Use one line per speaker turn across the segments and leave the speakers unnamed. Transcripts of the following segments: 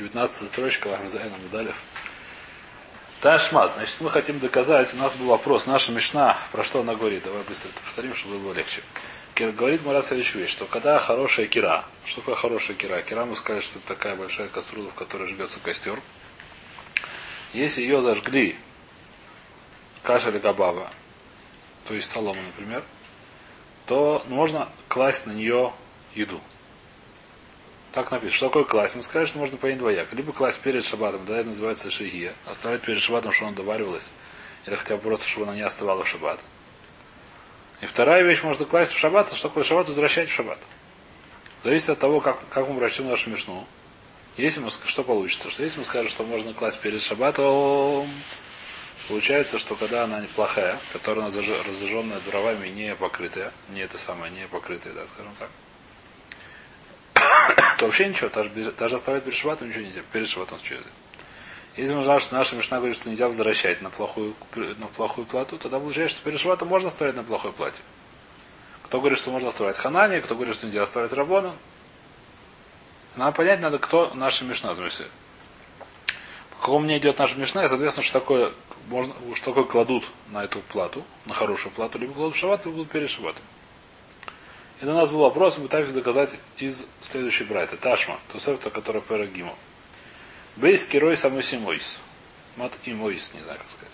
19 строчка Ламзайна Мудалев. Ташма, значит, мы хотим доказать, у нас был вопрос, наша Мишна, про что она говорит, давай быстро повторим, чтобы было легче. Говорит Мара следующую вещь, что когда хорошая кира, что такое хорошая кира? Кира мы сказали, что это такая большая кастрюля, в которой жгется костер. Если ее зажгли каша или габава, то есть солома, например, то можно класть на нее еду. Так написано. Что такое класть? Мы сказали, что можно понять двояко. Либо класть перед шабатом, да, это называется шигия. Оставлять перед шабатом, чтобы она доваривалась. Или хотя бы просто, чтобы она не оставала в шаббат. И вторая вещь можно класть в шаббат, что такое шаббат, возвращать в шаббат. Зависит от того, как, как мы прочтем нашу мишну. Если мы, что получится? Что если мы скажем, что можно класть перед шаббатом, получается, что когда она неплохая, которая разожженная дровами не покрытая, не это самое, не покрытая, да, скажем так, то вообще ничего, даже, даже оставлять перед шабатом ничего нельзя. Перед шабатом что это? Если мы знаем, что наша Мишна говорит, что нельзя возвращать на плохую, на плохую плату, тогда получается, что перед шабатом можно оставлять на плохой плате. Кто говорит, что можно оставлять ханани, кто говорит, что нельзя оставлять рабона. Надо понять, надо, кто наша Мишна. То есть, по какому мне идет наша Мишна, и, соответственно, что такое, можно, что такое кладут на эту плату, на хорошую плату, либо кладут в шаббат, либо перед шабатом. И у нас был вопрос, мы пытаемся доказать из следующей брайта. Ташма, Тусефта, которая Перагиму. Бейс Кирой Самуси Мойс. Мат и Мойс, не знаю, как сказать.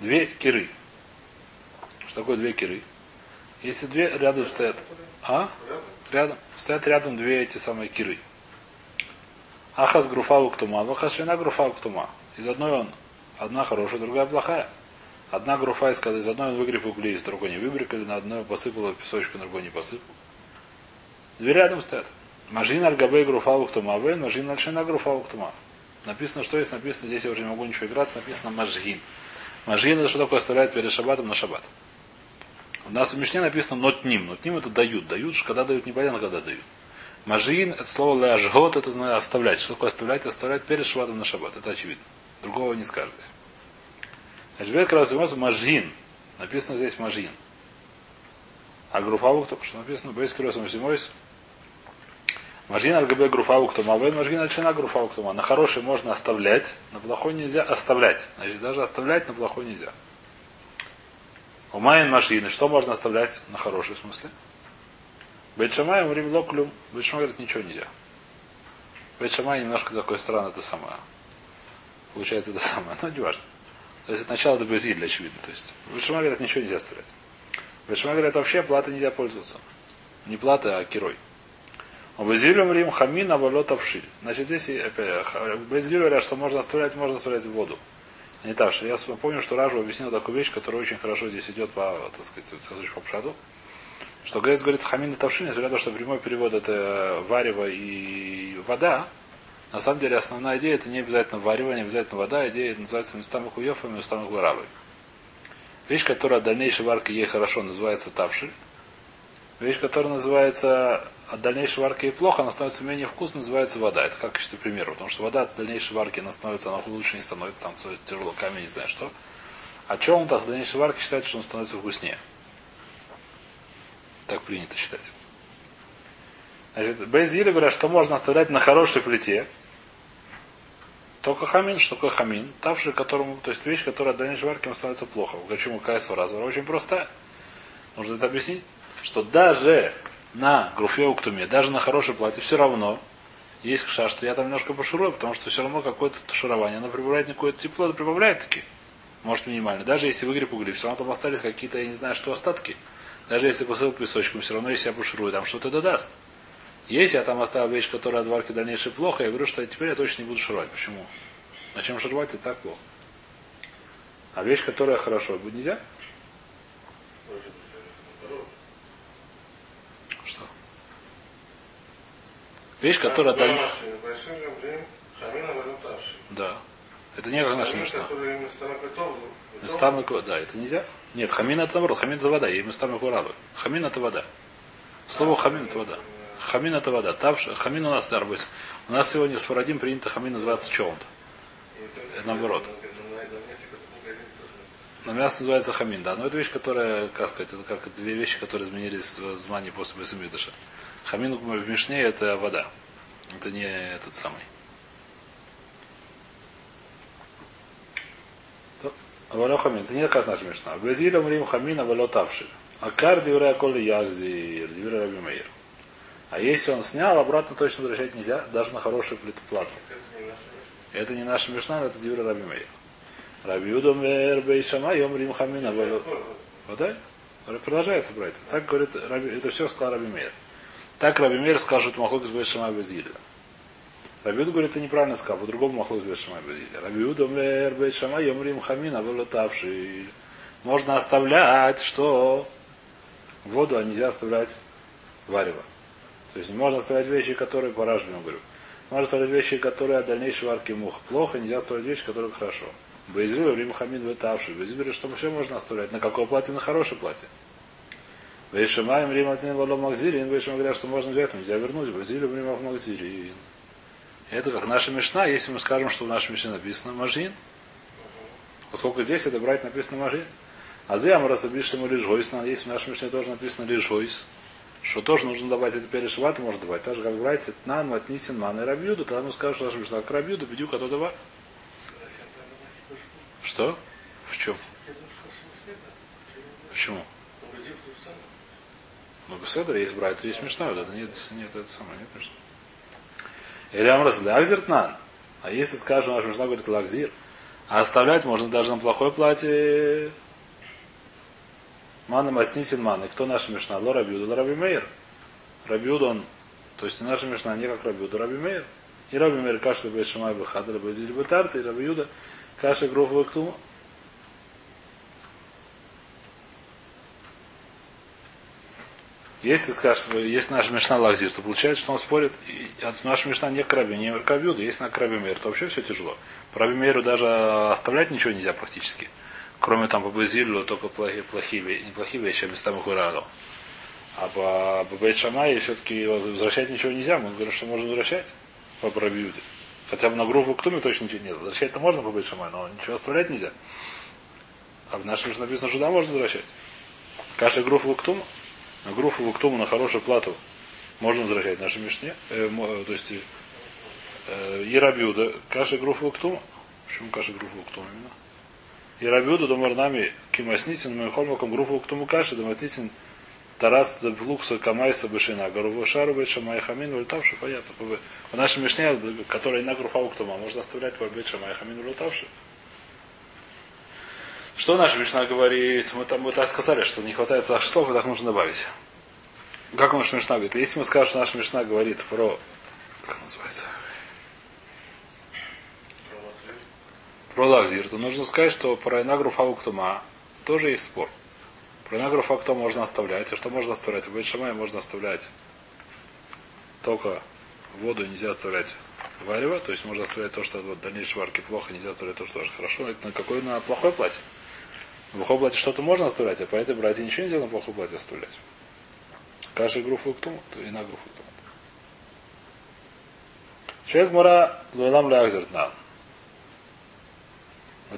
Две киры. Что такое две киры? Если две рядом стоят. А? Рядом. Стоят рядом две эти самые киры. Ахас груфаву ктума, вахас шина груфаву ктума. Из одной он одна хорошая, другая плохая. Одна груфа из из одной он выгреб угли, из другой не выбрикали, на одной посыпала песочку, на другой не посыпал. Две рядом стоят. Мажин альгабей груфа ухтумавен, мажин альшина груфа ухтума. Написано, что есть написано, здесь я уже не могу ничего играться, написано мажгин. Мажгин это что такое оставляют перед шабатом на шаббат. У нас в Мишне написано нотним. Нотним это дают. Дают, когда дают, непонятно, когда дают. Мажин, это слово ляжгот, это знаю оставлять. Что такое оставлять? Оставлять перед шабатом на шаббат. Это очевидно. Другого не скажете. Значит, Бет Красимос Мажин. Написано здесь Мажин. А Груфавук, что написано? Бейс Красимос Мойс. Мажин альгабе груфаву кто мавен, мажин альчина груфаву кто На хороший можно оставлять, на плохой нельзя оставлять. Значит, даже оставлять на плохой нельзя. У Майен машины, что можно оставлять на хороший в смысле? Бетшамай время локлюм. Бетшамай говорит, ничего нельзя. Бетшамай немножко такой странно это самое. Получается это самое, но не важно. То есть это Безиль, очевидно. То есть Бешма говорят, ничего нельзя оставлять. Бешма говорят, вообще платы нельзя пользоваться. Не плата, а керой. Безилем Рим хамин авалот авшиль. Значит, здесь опять Безиль говорят, что можно оставлять, можно оставлять в воду. Не так, что я помню, что Ражу объяснил такую вещь, которая очень хорошо здесь идет по, так сказать, по пшаду. Что говорит, говорится хамин и тавшин, несмотря на то, что прямой перевод это варево и вода, на самом деле основная идея это не обязательно варево, не обязательно вода, идея называется местами хуев и местами гуравой. Вещь, которая от дальнейшей варки ей хорошо называется тавши. Вещь, которая называется от дальнейшей варки ей плохо, она становится менее вкусной, называется вода. Это как качестве примера. Потому что вода от дальнейшей варки она становится, она лучше не становится, там тяжело камень, не знаю что. А чем он от дальнейшей варки считает, что он становится вкуснее? Так принято считать. Значит, Бейзили говорят, что можно оставлять на хорошей плите. Только хамин, что такое хамин? Тавший, которому, то есть вещь, которая от дальнейшей варки становится плохо. Почему кайс развора? Очень просто. Нужно это объяснить, что даже на груфе уктуме, даже на хорошей плате все равно есть кша, что я там немножко пошурую, потому что все равно какое-то туширование, оно прибавляет какое-то тепло, это прибавляет таки. Может минимально. Даже если выгреб угли, все равно там остались какие-то, я не знаю, что остатки. Даже если посыл песочком, все равно если я пошурую, там что-то додаст. Если я там оставил вещь, которая от варки дальнейшей плохо, я говорю, что теперь я точно не буду шуровать. Почему? Зачем шуровать, это так плохо. А вещь, которая хорошо, будет нельзя? Что? Вещь, которая дальше. Да. Это не как наша мечта. Местамы да, это нельзя. Нет, хамин это наоборот, хамин это вода, и местамы курабы. Хамин это вода. Слово хамин это вода. Хамин это вода. Тавш, хамин у нас, наверное, будет. У нас сегодня в Сфарадим принято хамин называться челанд. Наоборот. Но мясо называется хамин, да. Но это вещь, которая, как сказать, это как две вещи, которые изменились в Змане после Бесумидыша. Хамин в Мишне это вода. Это не этот самый. Валё хамин. Это не как наш Мишна. Безилем рим хамин, а валё а карди дивря коли ягзи, дивря раби мейр. А если он снял, обратно точно возвращать нельзя, даже на хорошую плату. Это не наша мешна, это дивре раби мейр. Раби Юдомер Бейшама Йом Рим Хамина. Вот да? Продолжается брать. Так говорит, Раби, это все сказал Раби Мейр. Так Раби Мейр скажет Махлок с Бейшама Безиля. Раби Юд говорит, ты неправильно сказал, по-другому Махлок с Бейшама Безиля. Раби Юдомер Бейшама Йом Рим Хамина Валютавший. Можно оставлять, что воду, а нельзя оставлять варево. То есть можно оставлять вещи, которые по говорю. Можно оставлять вещи, которые от дальнейшей варки мух плохо, нельзя оставлять вещи, которые хорошо. Боязрю, время хамид вытавший. Боязрю, что все можно оставлять. На какое платье? На хорошее платье. Вейшамаем Рим Атин Вало Магзирин. Вейшам говорят, что можно взять, но нельзя вернуть. Боязрю, Рим Магзирин. Это как наша мешна, если мы скажем, что в нашей мешне написано Мажин. Поскольку здесь это брать написано Мажин. А за Амар Расабишем лишь Гойс, если в нашей мешне тоже написано лишь что тоже нужно давать это перешиват, можно давать. Так же, как брать Нан, Матнисин, Ман и Рабьюду, тогда мы скажем, что наша мешна как Рабьюду, бедюк, а то давай. Что? В чем? Почему? Ну, Беседа есть брать, то есть смешно. Это нет, нет, это самое, нет смешно. Или Амрас Лакзиртнан. А если, скажем, наш Мишна говорит Лакзир, а оставлять можно даже на плохое платье Мана Маснисин Маны. Кто наша Мишна? Ло Рабиуда, Раби Мейер. Рабиуд он, то есть наша Мишна не как Рабиуда, Раби Мейер. И Раби Мейер Кашта Бейшамай Бахадра Базиль Бетарта, и Рабиуда Каша Груф Лактума. Если ты скажешь, есть наша Мишна Лакзир, то получается, что он спорит, от наша Мишна не к Раби, не к Рабиуду, если на Краби Мейр, то вообще все тяжело. По Раби Мейру даже оставлять ничего нельзя практически. Кроме там по Базилю только плохие, плохие, неплохие вещи, а местами Хураду. А по, по Бейт Шамай все-таки возвращать ничего нельзя. Мы говорим, что можно возвращать по Рабиуде. Хотя бы на группу Ктуме точно ничего нет. Возвращать-то можно по Бейшамай, но ничего оставлять нельзя. А в нашем же написано, что да, можно возвращать. Каша группу Ктума. На группу Ктума на хорошую плату можно возвращать нашей Мишне. Э, то есть э, Ерабиуда. Каша группу Ктума. Почему каша группу Ктума именно? Ерабиуда домарнами кимаснитин мы холмаком группу Ктуму каши доматитин Тарас Лукса Камайса Башина, Гаруву Шару Бешамай Хамин Ультавши, понятно. В нашей Мишне, которая на Груфа Уктума, можно оставлять Бет Шамай Хамин Ультавши. Что наша Мишна говорит? Мы там мы так сказали, что не хватает наших слов, и так нужно добавить. Как наша Мишна говорит? Если мы скажем, что наша Мишна говорит про... Как называется? Про Лавзир, то нужно сказать, что про Инагру Фауктума тоже есть спор. Про нагру факто можно оставлять. А что можно оставлять? В Бейшамай можно оставлять только воду нельзя оставлять варево, то есть можно оставлять то, что в дальнейшей варке плохо, нельзя оставлять то, что хорошо. Это на какое на плохое платье. В плохое платье что-то можно оставлять, а по этой братье ничего нельзя на плохое платье оставлять. Каши груфу ктуму, то и на груфу ктуму. Человек мора луэлам лягзер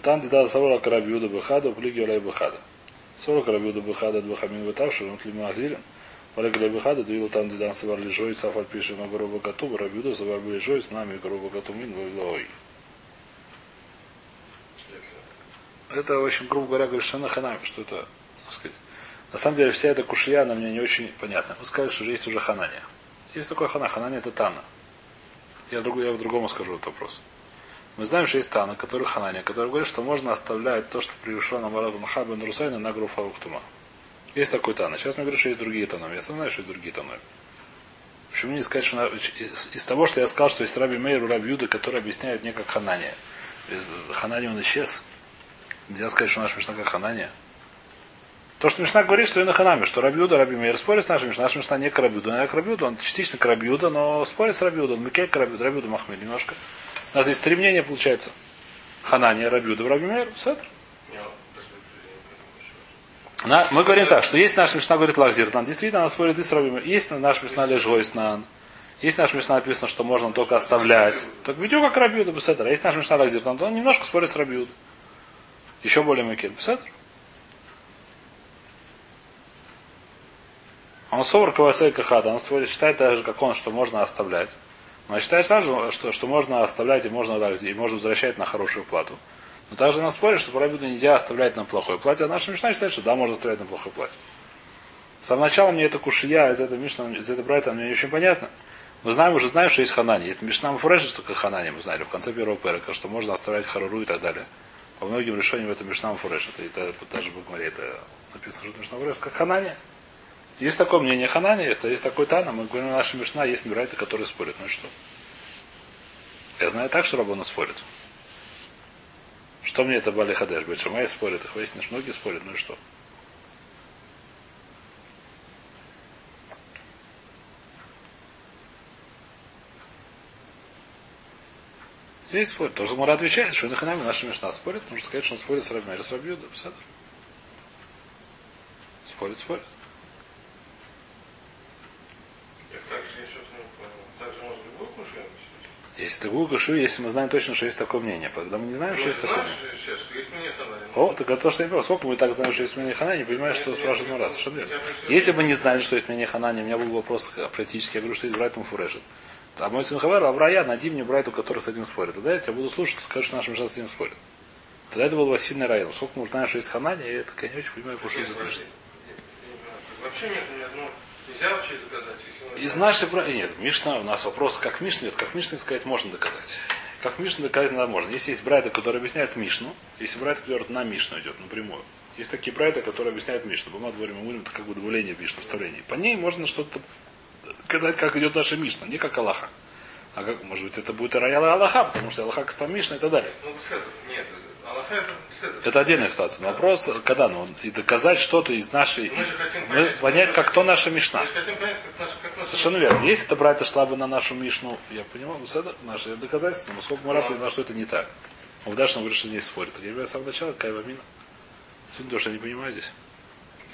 там где-то савора карабиуда бахада, плиги олай бахада. 40 рабиуда бухада двухамин вытавши, он ли махзилин. Валек для бухада, дуил там дидан савар лежой, сафар пишет на гору гату, рабиуда савар лежой, с нами гору гату мин вавилой. Это очень, грубо говоря, говорит, что на ханами, что это, так сказать. На самом деле, вся эта кушия, она мне не очень понятна. Вы сказали, что есть уже ханания. Есть такое хана. Ханания это Тана. Я, друг, я другому скажу этот вопрос. Мы знаем, что есть Тана, который Ханания, который говорит, что можно оставлять то, что пришло на Мараду Махаба и Русайна на группу Ауктума. Есть такой Тана. Сейчас мы говорим, что есть другие Таноми. Я сам знаю, что есть другие Таноми. Почему не сказать, что из, из того, что я сказал, что есть Раби Мейр Раби Юда, которые объясняют не как Ханания. Ханания он исчез. Нельзя сказать, что наш Мишна как Ханания. То, что Мишна говорит, что и на Ханаме, что Рабиуда, Раби Мейр спорит с нашим Мишна. Наш Мишна не к Рабиуду, а к Рабиуду. Он частично к Рабиуда, но спорит с Рабиуда. Он Микель к Рабиуду, Рабиуду Махмель немножко. У нас есть три мнения, получается. Ханания, Рабиуда, Рабимер, Седр. На, мы говорим так, что есть наш Мишна, говорит Лахзиртан. Действительно, она спорит и с Рабимер. Есть наш Мишна Лежойснан. Есть наш Мишна написано, что можно только оставлять. Так видео как Рабиуда, Беседр. А есть наш Мишна Лахзиртан, то он немножко спорит с Рабиуда. Еще более Макет. Беседр. Он совар кавасей кахада, он считает так же, как он, что можно оставлять. Но считает сразу, что, что можно оставлять и можно, и можно возвращать на хорошую плату. Но также нас спорит, что Парабиду нельзя оставлять на плохое платье, а наша Мишна считает, что да, можно оставлять на плохое платье. С самого начала мне это кушия из этого Мишна, из этого Брайта мне не очень понятно. Мы знаем, уже знаем, что есть ханани. Это Мишна что как ханани, мы знали в конце первого перека, что можно оставлять харуру и так далее. По многим решениям это Мишна Муфреши. Это, это даже в Гмаре это написано, что Мишна Муфреши, как ханани. Есть такое мнение Ханани, есть, есть такой Тана, мы говорим, наша Мишна есть Мирайты, которые спорят. Ну и что? Я знаю так, что Рабона спорит. Что мне это Бали Хадеш? Бетшамай спорит, их выяснишь, многие спорят, ну и что? Есть спорит. Тоже Мура отвечает, что Наханами наша Мишна спорит, сказать, что он спорит с Рабмер, с Рабьюда. Спорит, спорит. Если такую кашу, если мы знаем точно, что есть такое мнение. Когда мы не знаем, что есть такое мнение.
Сейчас, есть мнение Ханани.
О, так это то, что я говорю. Сколько мы так знаем, что есть мнение Ханани, не понимаешь, что спрашивает мы раз. Что Если бы не знали, что есть мнение Ханани, у меня был вопрос практически, я говорю, что есть Брайтом Фурешет. А мой сын Хавер, Аврая, найди мне Брайту, который с этим спорит. Тогда я тебя буду слушать, скажу, что наш Мишна с этим спорит. Тогда это был бы сильный район. Сколько мы знаем, что есть Ханани, я это, я не очень понимаю,
что это Вообще нет ни одного. Нельзя вообще доказать.
Из нашей нет, Мишна, у нас вопрос, как Мишна, нет, как Мишна сказать можно доказать. Как Мишна доказать надо можно. Если есть брайта, который объясняет Мишну, если брайта, который на Мишну идет, напрямую. Есть такие брайты, которые объясняют Мишну. Бумаг говорим, мы говорим, это как бы добавление в Мишну, вставление. По ней можно что-то сказать, как идет наша Мишна, не как Аллаха. А как, может быть, это будет Раяла Аллаха, потому что Аллаха Кастам Мишна и так далее.
Ну, нет,
это отдельная ситуация. Но вопрос, когда ну, и доказать что-то из нашей.
Мы,
мы понять, как кто наша Мишна.
Понять, как наш, как
Совершенно верно. Если это брать шла бы на нашу Мишну, я понимаю, это наше доказательство, но сколько мы понимаем, что это не так. Он в дальше говорит, что не спорит. Я говорю с самого начала, Кайва Мина. Сегодня тоже я не понимаю здесь.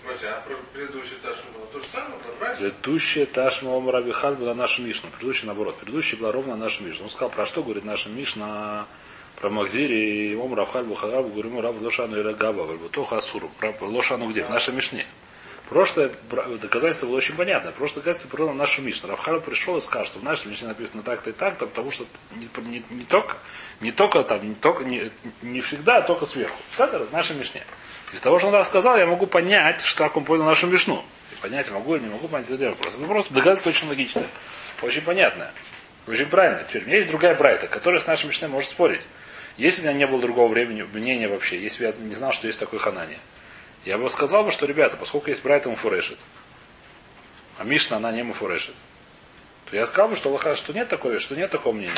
А предыдущий Ташма было то же самое, про
Предыдущая Ташма Омар Абихаль была наша Мишна. Предыдущая наоборот. Предыдущая была ровно наша Мишна. Он сказал, про что говорит наша Мишна про Махзири и Ом Равхаль Бухараб говорим Рав Лошану и Габа, Вальбутоха Асуру. Про Лошану где? В нашей Мишне. Прошлое доказательство было очень понятно. Прошлое доказательство было на нашу Мишну. Равхаль пришел и сказал, что в нашей Мишне написано так-то и так-то, потому что не, не, не, только, не только там, не, только, не, не всегда, а только сверху. Это в нашей Мишне. Из того, что он рассказал, я могу понять, что как он понял нашу Мишну. И понять могу или не могу понять, это вопрос. Это просто доказательство очень логичное. Очень понятное. Очень правильно. Теперь у меня есть другая Брайта, которая с нашей Мишной может спорить. Если у меня не было другого времени, мнения вообще, если бы я не знал, что есть такой ханани, я бы сказал бы, что, ребята, поскольку есть Брайта Муфурешит, а Мишна, она не Муфурешит, то я сказал бы, что, лоха, что нет такого, что нет такого мнения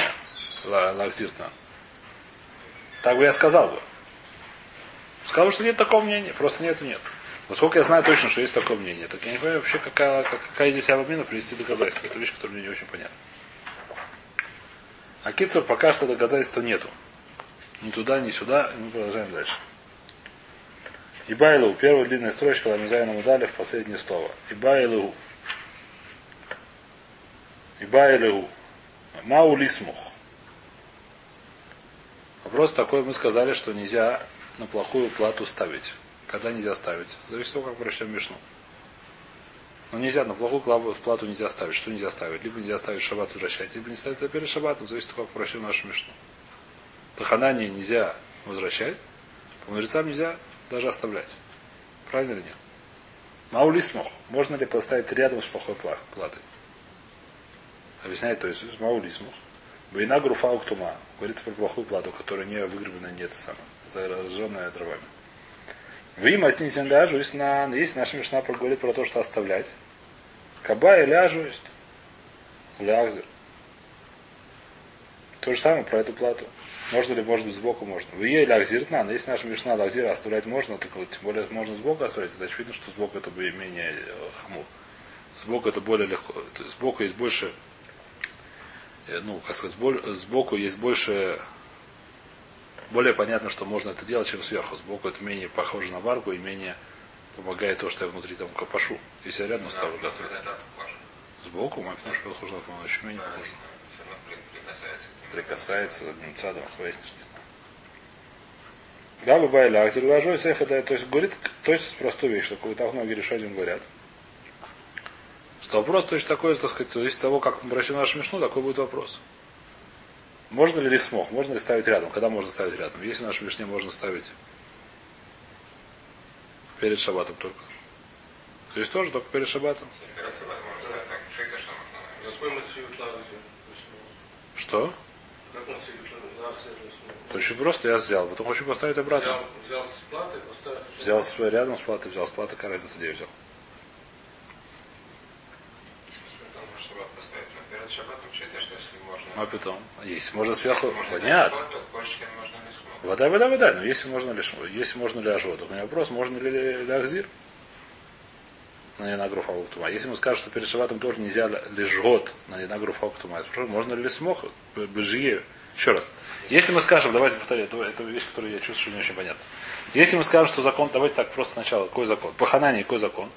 Лахзиртна. Так бы я сказал бы. Сказал бы, что нет такого мнения, просто нет нет. Но сколько я знаю точно, что есть такое мнение, так я не понимаю вообще, какая, какая здесь авамина привести доказательства. Это вещь, которая мне не очень понятна. А Кицур пока что доказательства нету. Ни туда, ни сюда. И мы продолжаем дальше. Ибайлу. Первая длинная строчка Ламизайна Мудалев, последнее слово. Ибайлу. Ибайлу. Мау лисмух. Вопрос такой, мы сказали, что нельзя на плохую плату ставить. Когда нельзя ставить? Зависит от того, как прочтем Мишну. Но нельзя, на плохую плату нельзя ставить. Что нельзя ставить? Либо нельзя ставить шаббат возвращать, либо не ставить перед шаббатом. Зависит от того, как прочтем нашу Мишну. Лоханание нельзя возвращать, по мудрецам нельзя даже оставлять. Правильно или нет? Маулисмох. Можно ли поставить рядом с плохой платой? Объясняет, то есть маулисмох. Бейна груфа уктума. Говорится про плохую плату, которая не выгребана, не это самое, зараженная дровами. В им отнесен ляжу, на, есть наша мишна говорит про то, что оставлять. Каба и ляжу есть. Лягзер. То же самое про эту плату. Можно ли, может быть, сбоку можно. В ее или но если наша мишна лахзира оставлять можно, так вот, тем более можно сбоку оставлять, значит видно, что сбоку это будет менее э, хамур. Сбоку это более легко. Сбоку есть больше, э, ну, как сказать, сбоку есть больше, более понятно, что можно это делать, чем сверху. Сбоку это менее похоже на варку и менее помогает то, что я внутри там копашу. Если я рядом ставлю гастроли. Сбоку, мой потому что похоже на еще менее похоже прикасается одним цадом, выяснишь, не знаю. Габа Байля Ахзир Лажой Сехада, то есть говорит, то есть простую вещь, такую так многие решением говорят. Что вопрос точно такой, так сказать, из того, как мы прочтем нашу мишну, такой будет вопрос. Можно ли смог? Можно ли ставить рядом? Когда можно ставить рядом? Если в нашем Мишне можно ставить перед шабатом только. То есть тоже только перед шабатом. Что? Очень просто я взял, потом хочу поставить обратно.
Взял, взял с платы, поставил.
Взял с- рядом с платой, взял с платы, какая разница, где я взял.
Если.
А потом, если можно сверху,
Можно
понятно. Вода, вода, вода. Но если можно лишь, если можно ли ажот, у меня вопрос, можно ли ли ахзир? На ненагруф тума. Если мы скажем, что перед шабатом тоже нельзя лежгот на ненагруф тума, я спрашиваю, можно ли смог бежие? Еще раз. Если мы скажем, давайте повторим, это, это вещь, которую я чувствую, не очень понятно. Если мы скажем, что закон, давайте так, просто сначала, какой закон? По какой закон?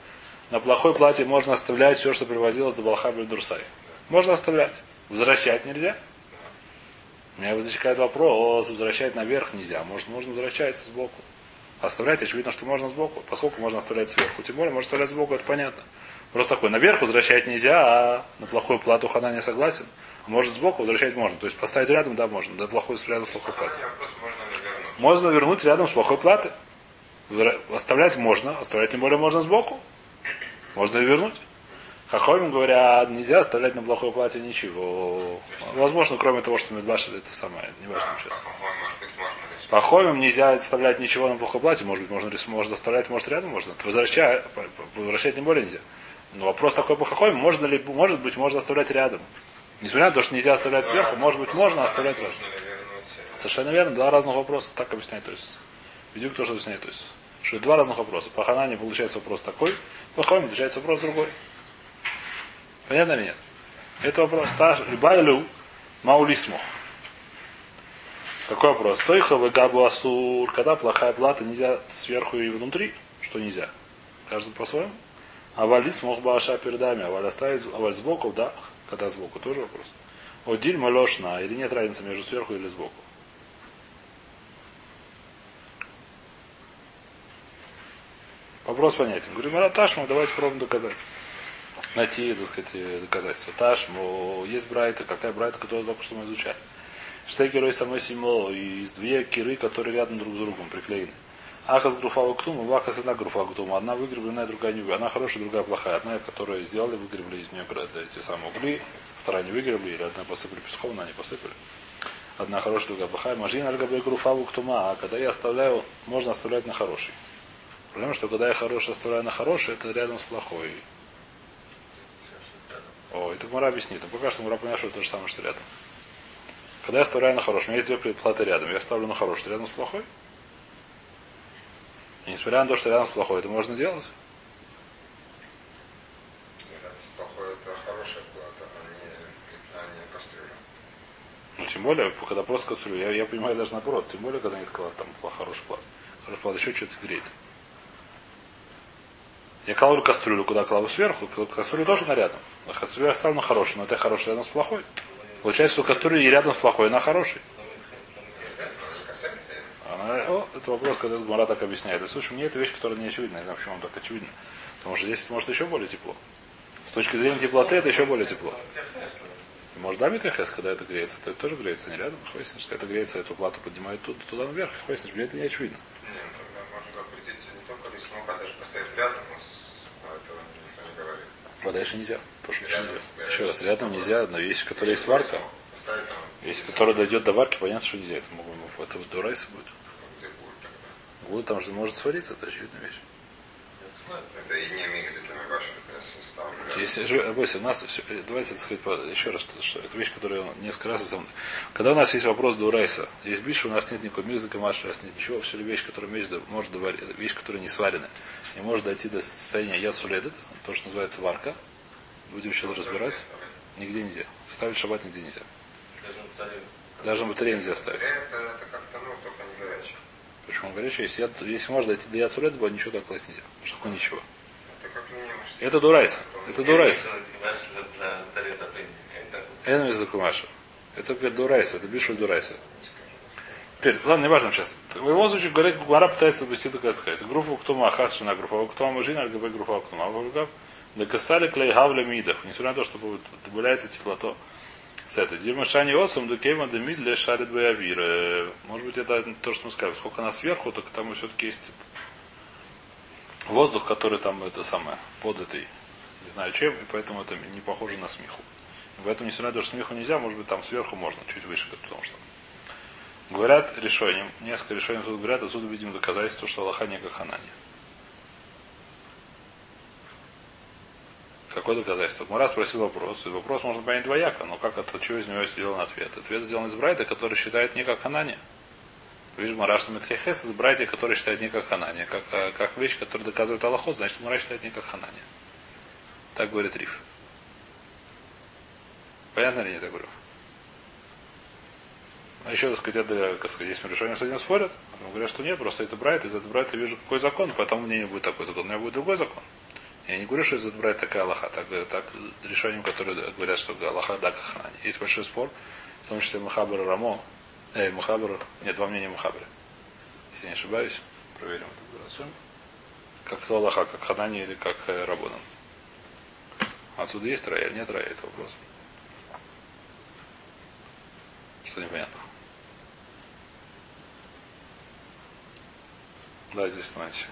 На плохой платье можно оставлять все, что приводилось до Балхаби Дурсай. Можно оставлять. Возвращать нельзя. У меня возникает вопрос, возвращать наверх нельзя. Может, можно возвращать сбоку. Оставлять, очевидно, что можно сбоку. Поскольку можно оставлять сверху. Тем более, можно оставлять сбоку, это понятно. Просто такой, наверх возвращать нельзя, а на плохую плату хана не согласен. А может сбоку возвращать можно. То есть поставить рядом, да, можно. Да, плохой рядом с плохой платой.
Можно вернуть?
Рядом с плохой. Вра- Оставлять можно, оставлять тем более можно сбоку. Можно и вернуть. Хахомим говорят, нельзя оставлять на плохой плате ничего. Возможно, кроме того, что Медбашер это самое, не важно сейчас.
По-моему, может быть, можно?
По хомим нельзя оставлять ничего на плохой плате, может быть, можно, можно оставлять, может, рядом можно. Возвращать, возвращать тем более нельзя. Но вопрос такой по хохоме, можно ли, может быть, можно оставлять рядом. Несмотря на то, что нельзя оставлять сверху, может быть, можно оставлять
э,
Совершенно верно, два разных вопроса, так объясняет, то есть. Видимо, тоже объясняет, то есть. Что два разных вопроса. По Ханане получается вопрос такой, по Хохоме получается вопрос другой. Понятно или нет? Это вопрос. Та любая лю маулисмох. Какой вопрос? Тойха в габу асур, когда плохая плата, нельзя сверху и внутри, что нельзя. Каждый по-своему. А валис мог баша передами, а валь оставить, сбоку, да, когда сбоку, тоже вопрос. Одиль малешна, или нет разницы между сверху или сбоку. Вопрос понятен. Говорю, Мара Ташма, давайте попробуем доказать. Найти, так сказать, доказательства. Ташму, есть брайта, какая брайта, которую только что мы изучали. Штей герой самой симо, из две киры, которые рядом друг с другом приклеены. Ахас груфава ктума, вахас одна груфа ктума. Одна выгребленная, другая не выгребленная. Одна хорошая, другая плохая. Одна, которую сделали, выгребли из нее эти самые угли. Вторая не выгребли, или одна посыпали песком, одна не посыпали. Одна хорошая, другая плохая. Мажин альгабе груфаву ктума. А когда я оставляю, можно оставлять на хороший. Проблема, что когда я хороший оставляю на хороший, это рядом с плохой. О, это Мара объяснит. Ну, пока что Мара понял, что это то же самое, что рядом. Когда я оставляю на меня есть две платы рядом. Я ставлю на хороший, рядом с плохой. И несмотря на то, что рядом с плохой, это можно делать.
Плохое это хорошая плата, а кастрюля.
Ну, тем более, когда просто кастрюля. Я, я понимаю даже наоборот. Тем более, когда нет клад, там плохо, хороший плат. Хороший плат еще что-то греет. Я клал кастрюлю, куда клал сверху, кастрюлю тоже на рядом. А кастрюлю я ставлю на хороший, но это хороший рядом с плохой. Получается, что кастрюля и рядом с плохой, она? Она, о, это вопрос, когда Гмара так объясняет. И слушай, мне это вещь, которая не очевидна. Я не знаю, почему он так очевидно. Потому что здесь может еще более тепло. С точки зрения теплоты это еще более тепло. И Может, да, Митахес, когда это греется, то это тоже греется не рядом. Хвастишь, что это греется, эту плату поднимает туда, туда наверх. Хвастишь, мне это не очевидно.
Нет, тогда можно определить не только ли смог, а даже поставить рядом, но с- а этого никто не говорит.
А дальше нельзя. Ничего
Рядом,
нельзя. Еще раз, рядом нельзя, но есть, которая есть варка. Если которая дойдет до варки, понятно, что нельзя. Это могу это вот до райса будет. Гуд там же может свариться, это очевидная вещь.
Это и не.
Если же, Бойся, у нас все, давайте так сказать, еще раз, что, что это вещь, которая несколько раз мной. Когда у нас есть вопрос до Урайса, есть биша, у нас нет никакой мизыка, маша, у нас нет ничего, все ли вещь, которая вещь, может доварить, вещь, которая не сварена, не может дойти до состояния яцуледет, то, что называется варка. Будем сейчас разбирать. Нигде нельзя. Ставить шаббат нигде нельзя. Даже на батарее нельзя ставить.
Это, это как-то, ну, только не горячее.
Почему горячее? Если, я- если можно дойти до яцуледет, ничего так класть нельзя. Что такое ничего?
Это что
Это. Это дурайса.
для Дарета Это
Закумаша. Это Бишуль Дурайса. Теперь, ладно, не важно сейчас. В любом случае, говорит, Гмара пытается объяснить, как сказать. Группа Ктума, Хасшина, группа Ктума, Жина, РГБ, группа Ктума. Докасали клей гавля мидов. Несмотря на то, что добавляется теплото. С этой. Дима Шани Осум, Дукейма Демид для Шарит Баявир. Может быть, это то, что мы сказали. Сколько она сверху, так там все-таки есть воздух, который там это самое, под этой, не знаю чем, и поэтому это не похоже на смеху. И поэтому, несмотря на то, что смеху нельзя, может быть, там сверху можно, чуть выше, потому что. Говорят решением, несколько решений тут говорят, отсюда видим доказательство, что Аллаха не как Ханани. Какое доказательство? Мара спросил вопрос, и вопрос можно понять двояко, но как от чего из него сделан ответ? Ответ сделан из Брайта, который считает не как Ханани. Видишь, Мараш Метхехес это братья, которые считают не как Ханания. Как, э, как вещь, которая доказывает Аллахот, значит, Мараш считает не как Ханания. Так говорит Риф. Понятно ли я так говорю? А еще, так сказать, это, как сказать, есть решение с этим спорят. Но говорят, что нет, просто это брать, из этого брать я вижу какой закон, поэтому меня не будет такой закон. У меня будет другой закон. Я не говорю, что из этого брать такая Аллаха. Так, так решением, которые говорят, что Аллаха да как Ханани. Есть большой спор, в том числе Махабар Рамо, э, Махабар, нет, два мнения Махабара. Если не ошибаюсь, проверим это. Как кто Аллаха, как Ханани или как э, Рабонан. Отсюда есть рояль, нет рояль, это вопрос. Что непонятно. Да, здесь остановимся.